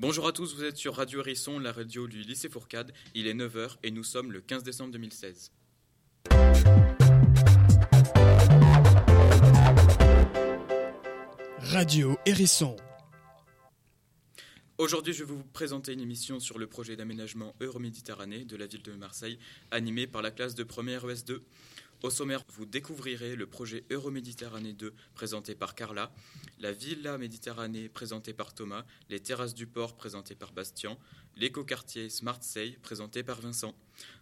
Bonjour à tous, vous êtes sur Radio Hérisson, la radio du lycée Fourcade. Il est 9h et nous sommes le 15 décembre 2016. Radio Hérisson. Aujourd'hui, je vais vous présenter une émission sur le projet d'aménagement Euroméditerranée de la ville de Marseille, animée par la classe de première ES2. Au sommaire, vous découvrirez le projet Euroméditerranée 2 présenté par Carla, la Villa Méditerranée présentée par Thomas, les terrasses du port présentées par Bastien, l'écoquartier Smart Say présenté par Vincent.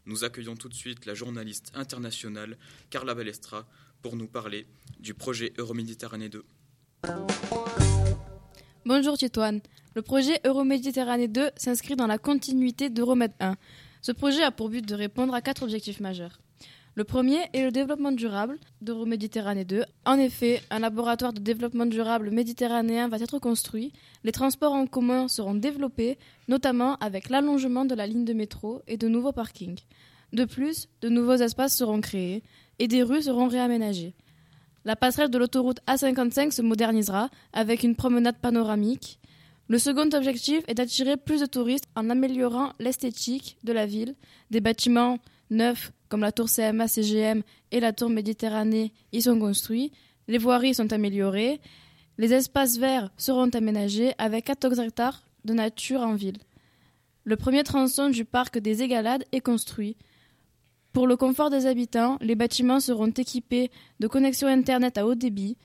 Nous accueillons tout de suite la journaliste internationale Carla Balestra pour nous parler du projet Euroméditerranée 2. Bonjour Titoine. Le projet Euroméditerranée 2 s'inscrit dans la continuité d'Euromed 1. Ce projet a pour but de répondre à quatre objectifs majeurs. Le premier est le développement durable d'Euroméditerranée 2. En effet, un laboratoire de développement durable méditerranéen va être construit, les transports en commun seront développés, notamment avec l'allongement de la ligne de métro et de nouveaux parkings. De plus, de nouveaux espaces seront créés et des rues seront réaménagées. La passerelle de l'autoroute A55 se modernisera avec une promenade panoramique. Le second objectif est d'attirer plus de touristes en améliorant l'esthétique de la ville, des bâtiments neufs comme la tour CMA CGM et la tour Méditerranée y sont construits, les voiries sont améliorées, les espaces verts seront aménagés avec 14 hectares de nature en ville. Le premier tronçon du parc des Égalades est construit. Pour le confort des habitants, les bâtiments seront équipés de connexions Internet à haut débit.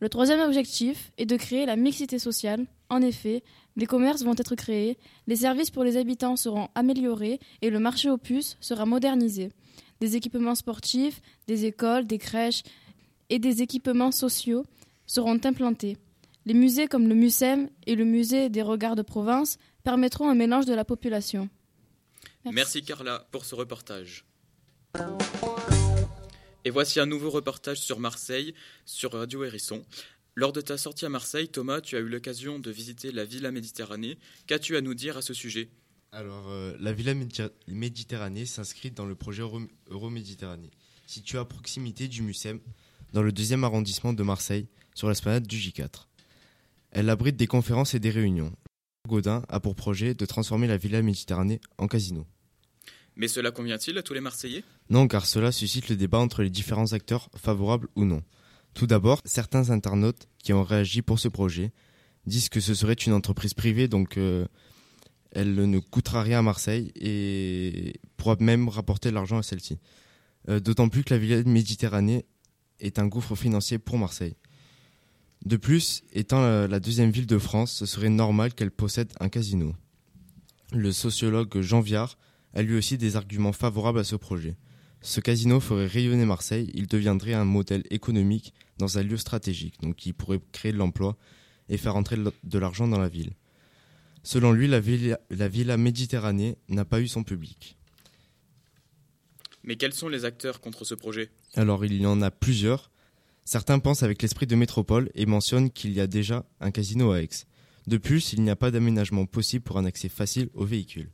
Le troisième objectif est de créer la mixité sociale. En effet, les commerces vont être créés, les services pour les habitants seront améliorés et le marché aux puces sera modernisé. Des équipements sportifs, des écoles, des crèches et des équipements sociaux seront implantés. Les musées comme le MUSEM et le musée des regards de province permettront un mélange de la population. Merci Carla pour ce reportage. Et voici un nouveau reportage sur Marseille, sur Radio Hérisson. Lors de ta sortie à Marseille, Thomas, tu as eu l'occasion de visiter la Villa Méditerranée. Qu'as-tu à nous dire à ce sujet? Alors, euh, la Villa Méditerranée s'inscrit dans le projet Euroméditerranée, située à proximité du MUSEM, dans le deuxième arrondissement de Marseille, sur l'esplanade du J4. Elle abrite des conférences et des réunions. Godin a pour projet de transformer la Villa Méditerranée en casino. Mais cela convient-il à tous les Marseillais? Non, car cela suscite le débat entre les différents acteurs, favorables ou non. Tout d'abord, certains internautes qui ont réagi pour ce projet disent que ce serait une entreprise privée, donc euh, elle ne coûtera rien à Marseille et pourra même rapporter de l'argent à celle-ci. Euh, d'autant plus que la ville Méditerranée est un gouffre financier pour Marseille. De plus, étant la deuxième ville de France, ce serait normal qu'elle possède un casino. Le sociologue Jean Viard a lui aussi des arguments favorables à ce projet. Ce casino ferait rayonner Marseille, il deviendrait un modèle économique dans un lieu stratégique, donc qui pourrait créer de l'emploi et faire entrer de l'argent dans la ville. Selon lui, la villa, la villa Méditerranée n'a pas eu son public. Mais quels sont les acteurs contre ce projet? Alors, il y en a plusieurs. Certains pensent avec l'esprit de métropole et mentionnent qu'il y a déjà un casino à Aix. De plus, il n'y a pas d'aménagement possible pour un accès facile aux véhicules.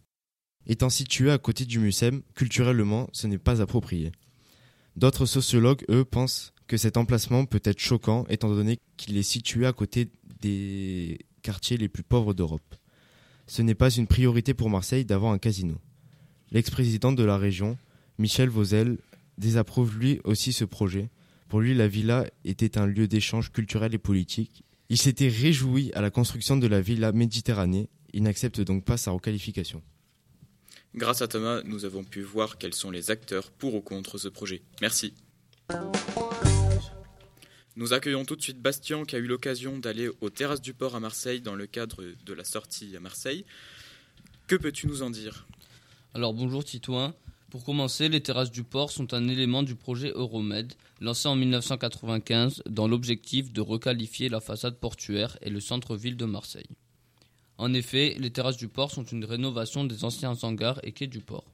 Étant situé à côté du MUSEM, culturellement, ce n'est pas approprié. D'autres sociologues, eux, pensent que cet emplacement peut être choquant étant donné qu'il est situé à côté des quartiers les plus pauvres d'Europe. Ce n'est pas une priorité pour Marseille d'avoir un casino. L'ex-président de la région, Michel Vauzel, désapprouve lui aussi ce projet. Pour lui, la villa était un lieu d'échange culturel et politique. Il s'était réjoui à la construction de la villa Méditerranée. Il n'accepte donc pas sa requalification. Grâce à Thomas, nous avons pu voir quels sont les acteurs pour ou contre ce projet. Merci. Nous accueillons tout de suite Bastien qui a eu l'occasion d'aller aux terrasses du port à Marseille dans le cadre de la sortie à Marseille. Que peux-tu nous en dire? Alors bonjour Titouin. Pour commencer, les terrasses du port sont un élément du projet Euromed, lancé en 1995 dans l'objectif de requalifier la façade portuaire et le centre-ville de Marseille. En effet, les terrasses du port sont une rénovation des anciens hangars et quais du port.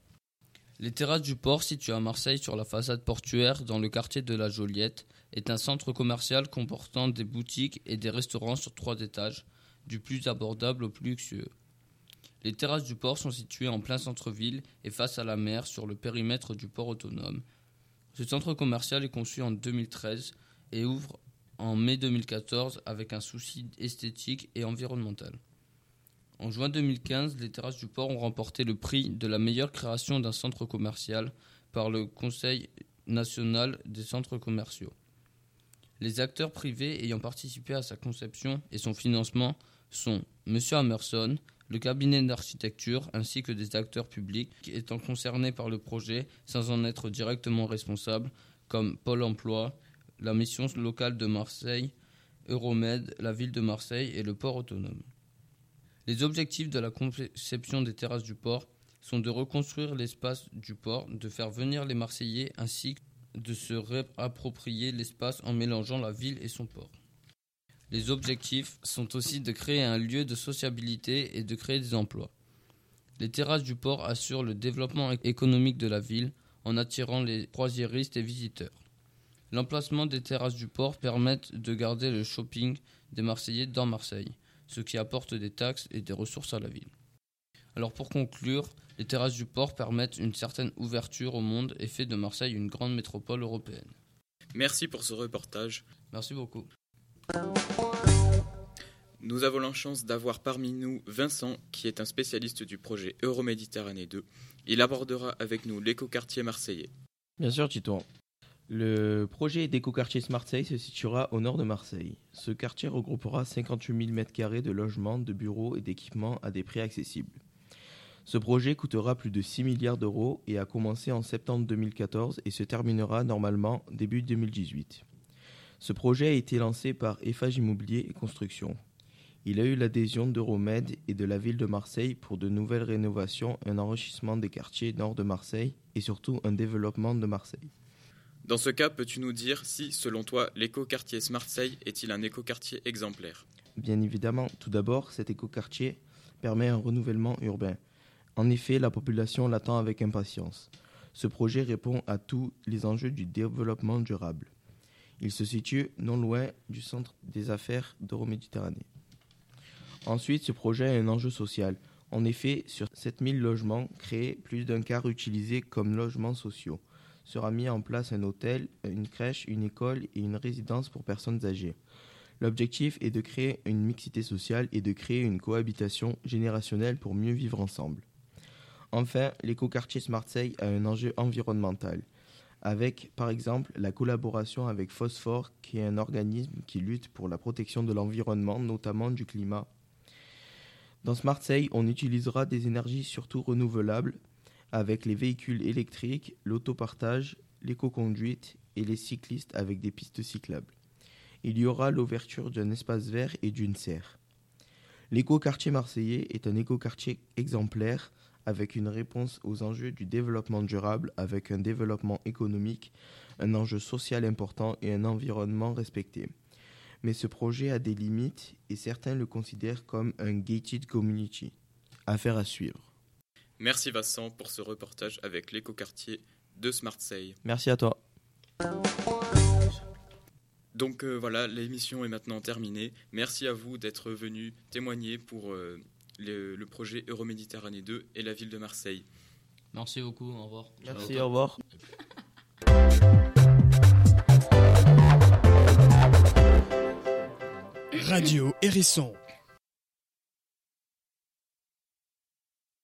Les terrasses du port, situées à Marseille sur la façade portuaire dans le quartier de la Joliette, est un centre commercial comportant des boutiques et des restaurants sur trois étages, du plus abordable au plus luxueux. Les terrasses du port sont situées en plein centre-ville et face à la mer sur le périmètre du port autonome. Ce centre commercial est conçu en 2013 et ouvre en mai 2014 avec un souci esthétique et environnemental. En juin 2015, les terrasses du port ont remporté le prix de la meilleure création d'un centre commercial par le Conseil national des centres commerciaux. Les acteurs privés ayant participé à sa conception et son financement sont M. Amerson, le cabinet d'architecture ainsi que des acteurs publics étant concernés par le projet sans en être directement responsables, comme Pôle emploi, la mission locale de Marseille, Euromed, la ville de Marseille et le port autonome. Les objectifs de la conception des terrasses du port sont de reconstruire l'espace du port, de faire venir les Marseillais ainsi de se réapproprier l'espace en mélangeant la ville et son port. Les objectifs sont aussi de créer un lieu de sociabilité et de créer des emplois. Les terrasses du port assurent le développement économique de la ville en attirant les croisiéristes et visiteurs. L'emplacement des terrasses du port permet de garder le shopping des Marseillais dans Marseille, ce qui apporte des taxes et des ressources à la ville. Alors pour conclure, les terrasses du port permettent une certaine ouverture au monde et fait de Marseille une grande métropole européenne. Merci pour ce reportage. Merci beaucoup. Nous avons la chance d'avoir parmi nous Vincent, qui est un spécialiste du projet Euroméditerranée 2. Il abordera avec nous l'écoquartier marseillais. Bien sûr, Tito. Le projet d'écoquartier Marseille se situera au nord de Marseille. Ce quartier regroupera 58 000 m2 de logements, de bureaux et d'équipements à des prix accessibles. Ce projet coûtera plus de 6 milliards d'euros et a commencé en septembre 2014 et se terminera normalement début 2018. Ce projet a été lancé par Eiffage Immobilier et Construction. Il a eu l'adhésion d'Euromed et de la ville de Marseille pour de nouvelles rénovations, un enrichissement des quartiers nord de Marseille et surtout un développement de Marseille. Dans ce cas, peux-tu nous dire si, selon toi, l'écoquartier Marseille est-il un écoquartier exemplaire? Bien évidemment, tout d'abord, cet écoquartier permet un renouvellement urbain. En effet, la population l'attend avec impatience. Ce projet répond à tous les enjeux du développement durable. Il se situe non loin du centre des affaires d'Euroméditerranée. Ensuite, ce projet a un enjeu social. En effet, sur 7000 logements créés, plus d'un quart utilisés comme logements sociaux. Sera mis en place un hôtel, une crèche, une école et une résidence pour personnes âgées. L'objectif est de créer une mixité sociale et de créer une cohabitation générationnelle pour mieux vivre ensemble. Enfin, l'écoquartier Marseille a un enjeu environnemental, avec par exemple la collaboration avec Phosphore, qui est un organisme qui lutte pour la protection de l'environnement, notamment du climat. Dans Marseille, on utilisera des énergies surtout renouvelables, avec les véhicules électriques, l'autopartage, l'éco-conduite et les cyclistes avec des pistes cyclables. Il y aura l'ouverture d'un espace vert et d'une serre. L'écoquartier marseillais est un écoquartier exemplaire avec une réponse aux enjeux du développement durable, avec un développement économique, un enjeu social important et un environnement respecté. Mais ce projet a des limites et certains le considèrent comme un gated community. Affaire à suivre. Merci Vincent pour ce reportage avec l'écoquartier de Smartseille. Merci à toi. Donc euh, voilà, l'émission est maintenant terminée. Merci à vous d'être venu témoigner pour euh, le, le, projet Euroméditerranée 2 et la ville de Marseille. Merci beaucoup, au revoir. Merci, au revoir. Radio Hérisson